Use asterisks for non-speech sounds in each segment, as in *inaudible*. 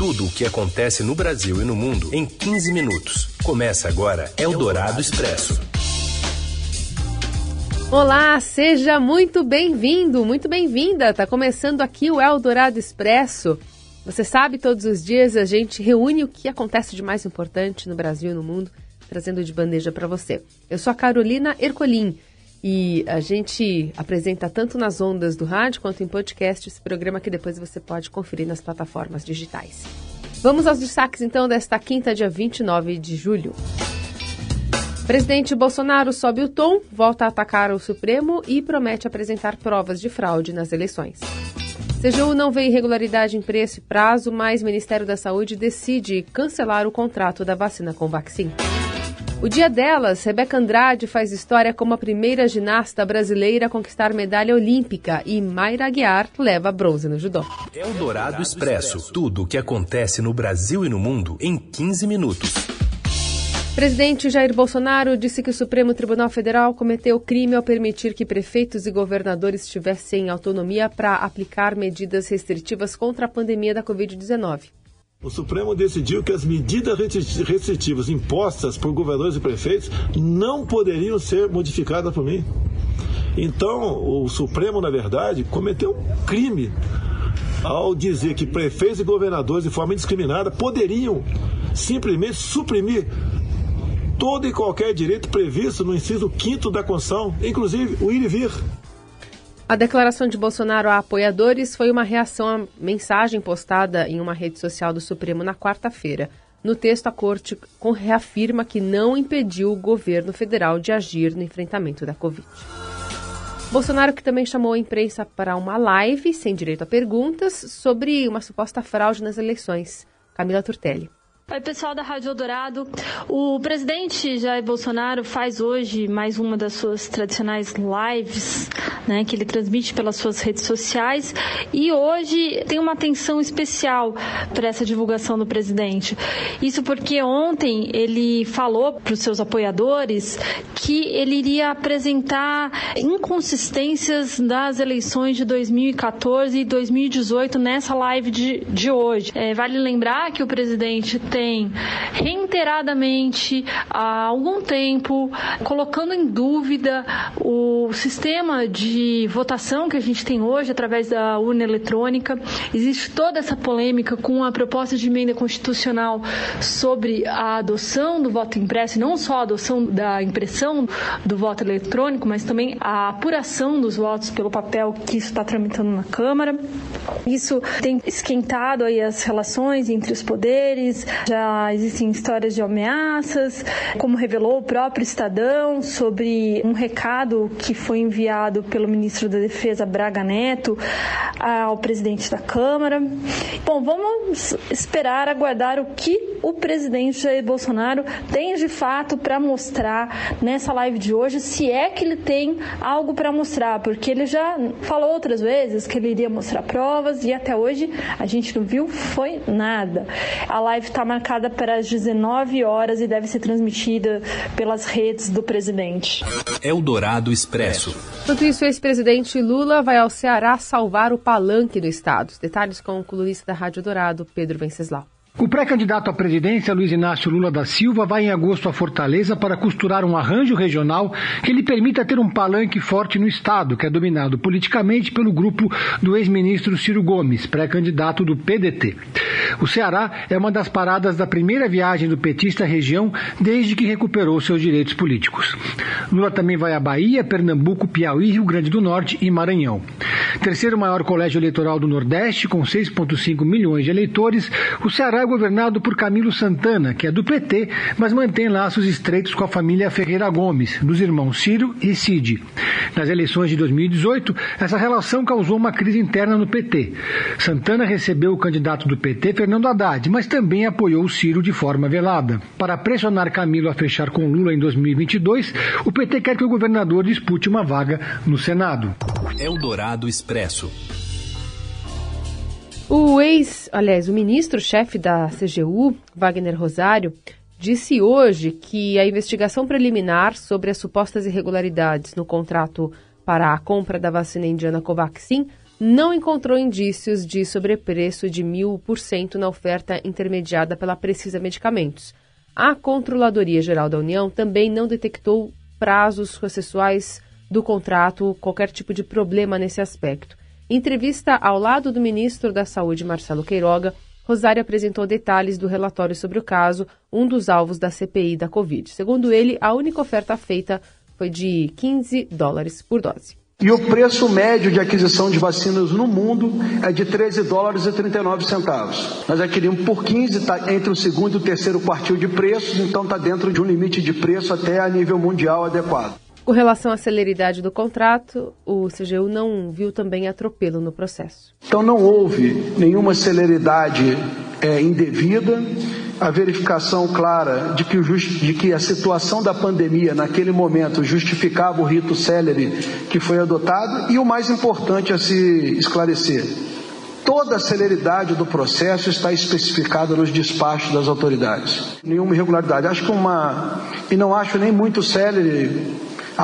Tudo o que acontece no Brasil e no mundo em 15 minutos. Começa agora Eldorado Expresso. Olá, seja muito bem-vindo, muito bem-vinda. Tá começando aqui o Eldorado Expresso. Você sabe, todos os dias a gente reúne o que acontece de mais importante no Brasil e no mundo, trazendo de bandeja para você. Eu sou a Carolina Ercolim e a gente apresenta tanto nas ondas do rádio quanto em podcast esse programa que depois você pode conferir nas plataformas digitais. Vamos aos destaques então desta quinta, dia 29 de julho. Presidente Bolsonaro sobe o tom, volta a atacar o Supremo e promete apresentar provas de fraude nas eleições. CGU não vê irregularidade em preço e prazo, mas Ministério da Saúde decide cancelar o contrato da vacina com Vaccin. O dia delas, Rebeca Andrade faz história como a primeira ginasta brasileira a conquistar medalha olímpica e Mayra Aguiar leva bronze no judô. Eldorado Expresso. Tudo o que acontece no Brasil e no mundo em 15 minutos. Presidente Jair Bolsonaro disse que o Supremo Tribunal Federal cometeu crime ao permitir que prefeitos e governadores tivessem autonomia para aplicar medidas restritivas contra a pandemia da Covid-19. O Supremo decidiu que as medidas restritivas impostas por governadores e prefeitos não poderiam ser modificadas por mim. Então, o Supremo, na verdade, cometeu um crime ao dizer que prefeitos e governadores, de forma indiscriminada, poderiam simplesmente suprimir todo e qualquer direito previsto no inciso 5 da Constituição, inclusive o ir e vir. A declaração de Bolsonaro a apoiadores foi uma reação à mensagem postada em uma rede social do Supremo na quarta-feira. No texto, a corte reafirma que não impediu o governo federal de agir no enfrentamento da Covid. Bolsonaro, que também chamou a imprensa para uma live, sem direito a perguntas, sobre uma suposta fraude nas eleições. Camila Turtelli. Oi, pessoal da Rádio Eldorado. O presidente Jair Bolsonaro faz hoje mais uma das suas tradicionais lives, né, que ele transmite pelas suas redes sociais. E hoje tem uma atenção especial para essa divulgação do presidente. Isso porque ontem ele falou para os seus apoiadores que ele iria apresentar inconsistências das eleições de 2014 e 2018 nessa live de, de hoje. É, vale lembrar que o presidente tem tem reiteradamente há algum tempo colocando em dúvida o sistema de votação que a gente tem hoje através da urna eletrônica. Existe toda essa polêmica com a proposta de emenda constitucional sobre a adoção do voto impresso, não só a adoção da impressão do voto eletrônico, mas também a apuração dos votos pelo papel que isso está tramitando na Câmara. Isso tem esquentado aí as relações entre os poderes, já existem histórias de ameaças, como revelou o próprio Estadão sobre um recado que foi enviado pelo ministro da Defesa Braga Neto ao presidente da Câmara. Bom, vamos esperar aguardar o que o presidente Jair Bolsonaro tem de fato para mostrar nessa live de hoje, se é que ele tem algo para mostrar, porque ele já falou outras vezes que ele iria mostrar provas e até hoje a gente não viu foi nada. A live está marcada para as 19 horas e deve ser transmitida pelas redes do presidente. Eldorado Expresso. Enquanto isso, o ex-presidente Lula vai ao Ceará salvar o palanque do Estado. Detalhes com o colunista da Rádio Dourado, Pedro Venceslau. O pré-candidato à presidência, Luiz Inácio Lula da Silva, vai em agosto a Fortaleza para costurar um arranjo regional que lhe permita ter um palanque forte no Estado, que é dominado politicamente pelo grupo do ex-ministro Ciro Gomes, pré-candidato do PDT. O Ceará é uma das paradas da primeira viagem do petista à região desde que recuperou seus direitos políticos. Lula também vai à Bahia, Pernambuco, Piauí, Rio Grande do Norte e Maranhão. Terceiro maior colégio eleitoral do Nordeste, com 6,5 milhões de eleitores, o Ceará é governado por Camilo Santana, que é do PT, mas mantém laços estreitos com a família Ferreira Gomes, dos irmãos Ciro e Cid. Nas eleições de 2018, essa relação causou uma crise interna no PT. Santana recebeu o candidato do PT, Fernando Haddad, mas também apoiou Ciro de forma velada. Para pressionar Camilo a fechar com Lula em 2022, o PT quer que o governador dispute uma vaga no Senado. Eldorado Expresso. O ex, aliás, o ministro-chefe da CGU, Wagner Rosário, disse hoje que a investigação preliminar sobre as supostas irregularidades no contrato para a compra da vacina indiana Covaxin não encontrou indícios de sobrepreço de mil por cento na oferta intermediada pela Precisa Medicamentos. A Controladoria Geral da União também não detectou prazos processuais do contrato, qualquer tipo de problema nesse aspecto. Em entrevista ao lado do ministro da Saúde, Marcelo Queiroga, Rosário apresentou detalhes do relatório sobre o caso, um dos alvos da CPI da Covid. Segundo ele, a única oferta feita foi de 15 dólares por dose. E o preço médio de aquisição de vacinas no mundo é de 13 dólares e 39 centavos. Nós adquirimos por 15, está entre o segundo e o terceiro quartil de preços, então está dentro de um limite de preço até a nível mundial adequado. Com relação à celeridade do contrato, o CGU não viu também atropelo no processo. Então não houve nenhuma celeridade é, indevida a verificação clara de que, o de que a situação da pandemia naquele momento justificava o rito célere que foi adotado e o mais importante a se esclarecer. Toda a celeridade do processo está especificada nos despachos das autoridades. Nenhuma irregularidade. Acho que uma. E não acho nem muito célere,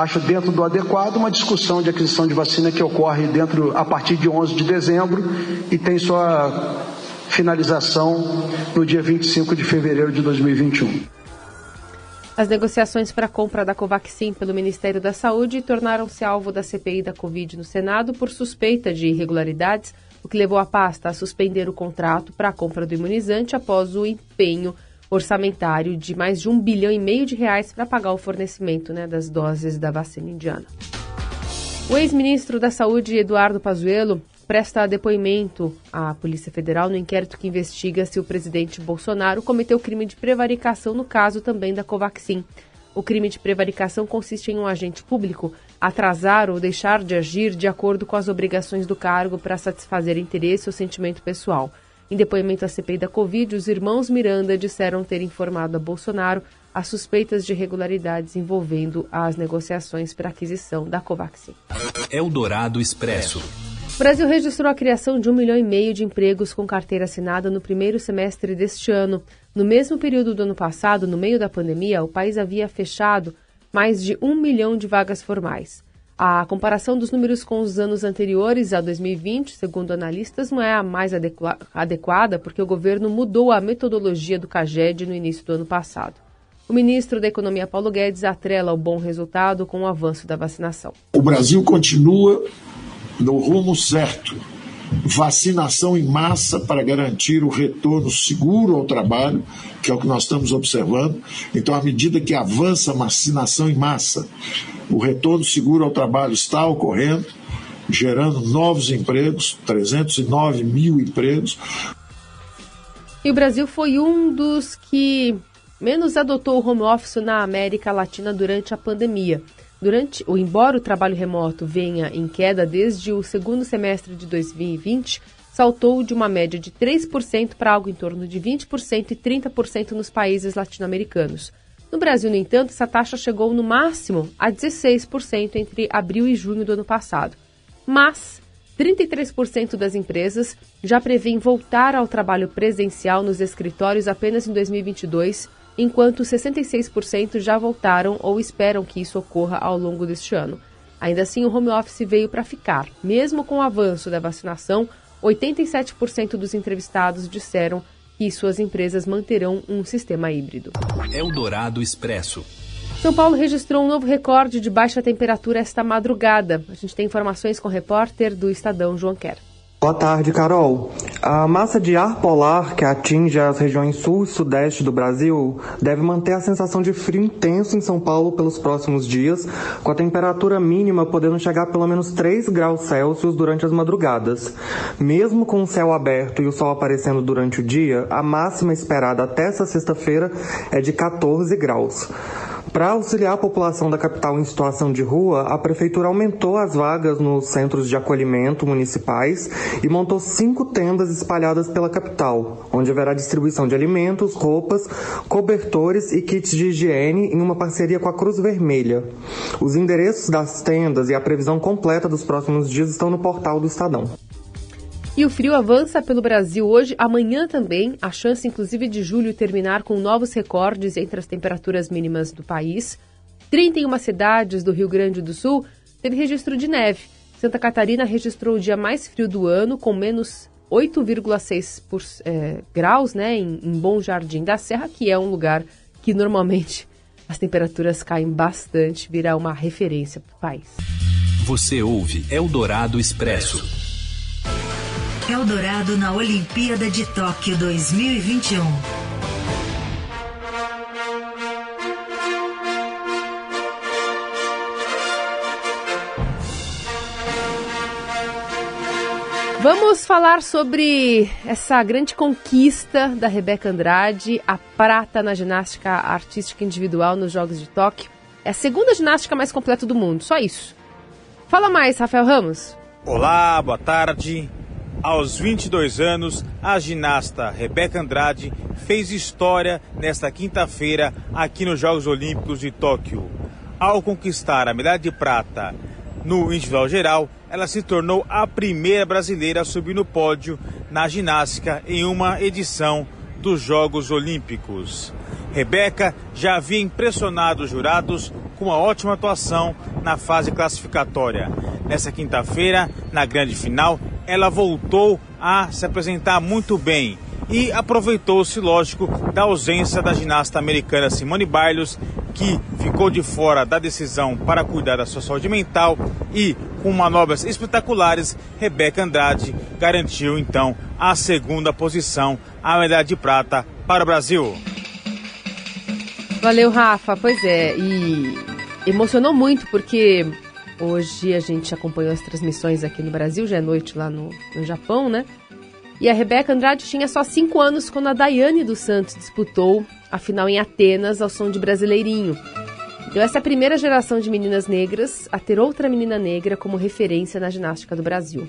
acho dentro do adequado uma discussão de aquisição de vacina que ocorre dentro a partir de 11 de dezembro e tem sua finalização no dia 25 de fevereiro de 2021. As negociações para a compra da Covaxin pelo Ministério da Saúde tornaram-se alvo da CPI da Covid no Senado por suspeita de irregularidades, o que levou a pasta a suspender o contrato para a compra do imunizante após o empenho orçamentário de mais de um bilhão e meio de reais para pagar o fornecimento né, das doses da vacina indiana. O ex-ministro da Saúde, Eduardo Pazuello, presta depoimento à Polícia Federal no inquérito que investiga se o presidente Bolsonaro cometeu crime de prevaricação no caso também da Covaxin. O crime de prevaricação consiste em um agente público atrasar ou deixar de agir de acordo com as obrigações do cargo para satisfazer interesse ou sentimento pessoal. Em depoimento à CPI da Covid, os irmãos Miranda disseram ter informado a Bolsonaro as suspeitas de irregularidades envolvendo as negociações para aquisição da Covaxin. Eldorado Expresso. O Brasil registrou a criação de um milhão e meio de empregos com carteira assinada no primeiro semestre deste ano. No mesmo período do ano passado, no meio da pandemia, o país havia fechado mais de um milhão de vagas formais. A comparação dos números com os anos anteriores a 2020, segundo analistas, não é a mais adequada porque o governo mudou a metodologia do CAGED no início do ano passado. O ministro da Economia, Paulo Guedes, atrela o bom resultado com o avanço da vacinação. O Brasil continua no rumo certo. Vacinação em massa para garantir o retorno seguro ao trabalho, que é o que nós estamos observando. Então, à medida que avança a vacinação em massa, o retorno seguro ao trabalho está ocorrendo, gerando novos empregos 309 mil empregos. E o Brasil foi um dos que menos adotou o home office na América Latina durante a pandemia. Durante o embora o trabalho remoto venha em queda desde o segundo semestre de 2020, saltou de uma média de 3% para algo em torno de 20% e 30% nos países latino-americanos. No Brasil, no entanto, essa taxa chegou no máximo a 16% entre abril e junho do ano passado. Mas 33% das empresas já prevêem voltar ao trabalho presencial nos escritórios apenas em 2022 enquanto 66% já voltaram ou esperam que isso ocorra ao longo deste ano. Ainda assim, o home office veio para ficar. Mesmo com o avanço da vacinação, 87% dos entrevistados disseram que suas empresas manterão um sistema híbrido. Eldorado Expresso. São Paulo registrou um novo recorde de baixa temperatura esta madrugada. A gente tem informações com o repórter do Estadão, João Quer. Boa tarde, Carol. A massa de ar polar que atinge as regiões sul e sudeste do Brasil deve manter a sensação de frio intenso em São Paulo pelos próximos dias, com a temperatura mínima podendo chegar a pelo menos 3 graus Celsius durante as madrugadas. Mesmo com o céu aberto e o sol aparecendo durante o dia, a máxima esperada até essa sexta-feira é de 14 graus. Para auxiliar a população da capital em situação de rua, a prefeitura aumentou as vagas nos centros de acolhimento municipais e montou cinco tendas espalhadas pela capital, onde haverá distribuição de alimentos, roupas, cobertores e kits de higiene em uma parceria com a Cruz Vermelha. Os endereços das tendas e a previsão completa dos próximos dias estão no portal do Estadão. E o frio avança pelo Brasil hoje, amanhã também, a chance inclusive de julho terminar com novos recordes entre as temperaturas mínimas do país. 31 cidades do Rio Grande do Sul teve registro de neve. Santa Catarina registrou o dia mais frio do ano, com menos 8,6 é, graus, né, em, em Bom Jardim da Serra, que é um lugar que normalmente *laughs* as temperaturas caem bastante, virá uma referência para o país. Você ouve Eldorado Expresso. Eldorado na Olimpíada de Tóquio 2021. Vamos falar sobre essa grande conquista da Rebeca Andrade, a prata na ginástica artística individual nos Jogos de Tóquio. É a segunda ginástica mais completa do mundo, só isso. Fala mais, Rafael Ramos. Olá, boa tarde. Aos 22 anos, a ginasta Rebeca Andrade fez história nesta quinta-feira aqui nos Jogos Olímpicos de Tóquio. Ao conquistar a medalha de prata no individual geral, ela se tornou a primeira brasileira a subir no pódio na ginástica em uma edição dos Jogos Olímpicos. Rebeca já havia impressionado os jurados com uma ótima atuação na fase classificatória. Nessa quinta-feira, na grande final, ela voltou a se apresentar muito bem e aproveitou-se, lógico, da ausência da ginasta americana Simone Biles, que ficou de fora da decisão para cuidar da sua saúde mental e, com manobras espetaculares, Rebeca Andrade garantiu então a segunda posição, a medalha de prata para o Brasil. Valeu, Rafa. Pois é, e emocionou muito porque hoje a gente acompanhou as transmissões aqui no Brasil, já é noite lá no, no Japão, né? E a Rebeca Andrade tinha só 5 anos quando a Daiane dos Santos disputou a final em Atenas ao som de Brasileirinho. Então, essa é a primeira geração de meninas negras a ter outra menina negra como referência na ginástica do Brasil.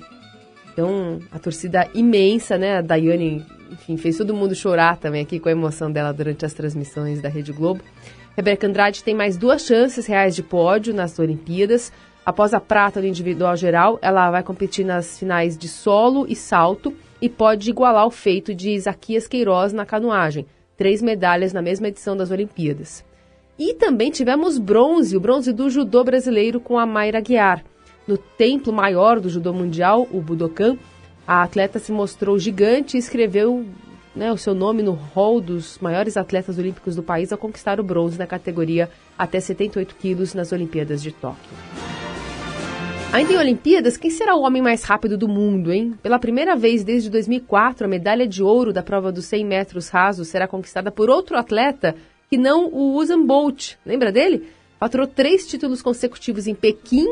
Então, a torcida imensa, né? A Daiane, enfim, fez todo mundo chorar também aqui com a emoção dela durante as transmissões da Rede Globo. Rebeca Andrade tem mais duas chances reais de pódio nas Olimpíadas. Após a prata no individual geral, ela vai competir nas finais de solo e salto e pode igualar o feito de Isaquias Queiroz na canoagem, três medalhas na mesma edição das Olimpíadas. E também tivemos bronze, o bronze do judô brasileiro com a Mayra Guiar. No templo maior do judô mundial, o Budokan, a atleta se mostrou gigante e escreveu né, o seu nome no hall dos maiores atletas olímpicos do país ao conquistar o bronze na categoria até 78 quilos nas Olimpíadas de Tóquio. Ainda em Olimpíadas, quem será o homem mais rápido do mundo, hein? Pela primeira vez desde 2004, a medalha de ouro da prova dos 100 metros rasos será conquistada por outro atleta que não o Usain Bolt. Lembra dele? Faturou três títulos consecutivos em Pequim,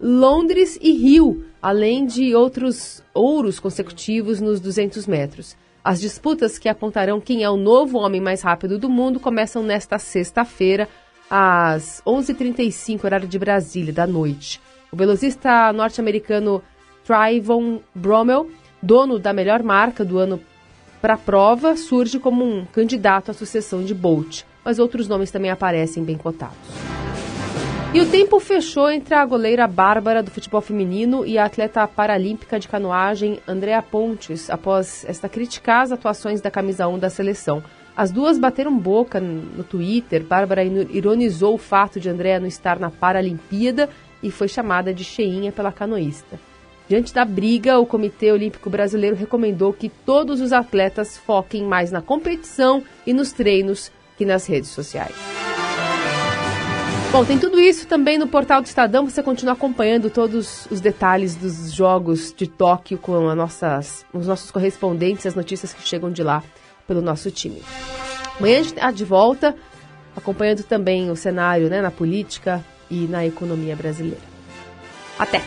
Londres e Rio, além de outros ouros consecutivos nos 200 metros. As disputas que apontarão quem é o novo homem mais rápido do mundo começam nesta sexta-feira, às 11h35, horário de Brasília, da noite. O velocista norte-americano Trayvon Bromell, dono da melhor marca do ano para a prova, surge como um candidato à sucessão de Bolt, mas outros nomes também aparecem bem cotados. E o tempo fechou entre a goleira Bárbara do futebol feminino e a atleta paralímpica de canoagem Andrea Pontes, após esta criticar as atuações da camisa 1 da seleção. As duas bateram boca no Twitter. Bárbara ironizou o fato de Andrea não estar na Paralimpíada e foi chamada de cheinha pela canoísta. Diante da briga, o Comitê Olímpico Brasileiro recomendou que todos os atletas foquem mais na competição e nos treinos que nas redes sociais. Bom, tem tudo isso também no portal do Estadão. Você continua acompanhando todos os detalhes dos Jogos de Tóquio com nossas, os nossos correspondentes, as notícias que chegam de lá pelo nosso time. Amanhã a gente está de volta, acompanhando também o cenário né, na política, e na economia brasileira. Até!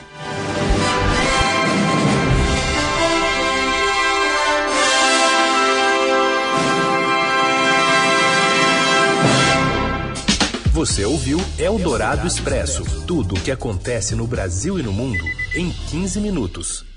Você ouviu Eldorado Expresso tudo o que acontece no Brasil e no mundo em 15 minutos.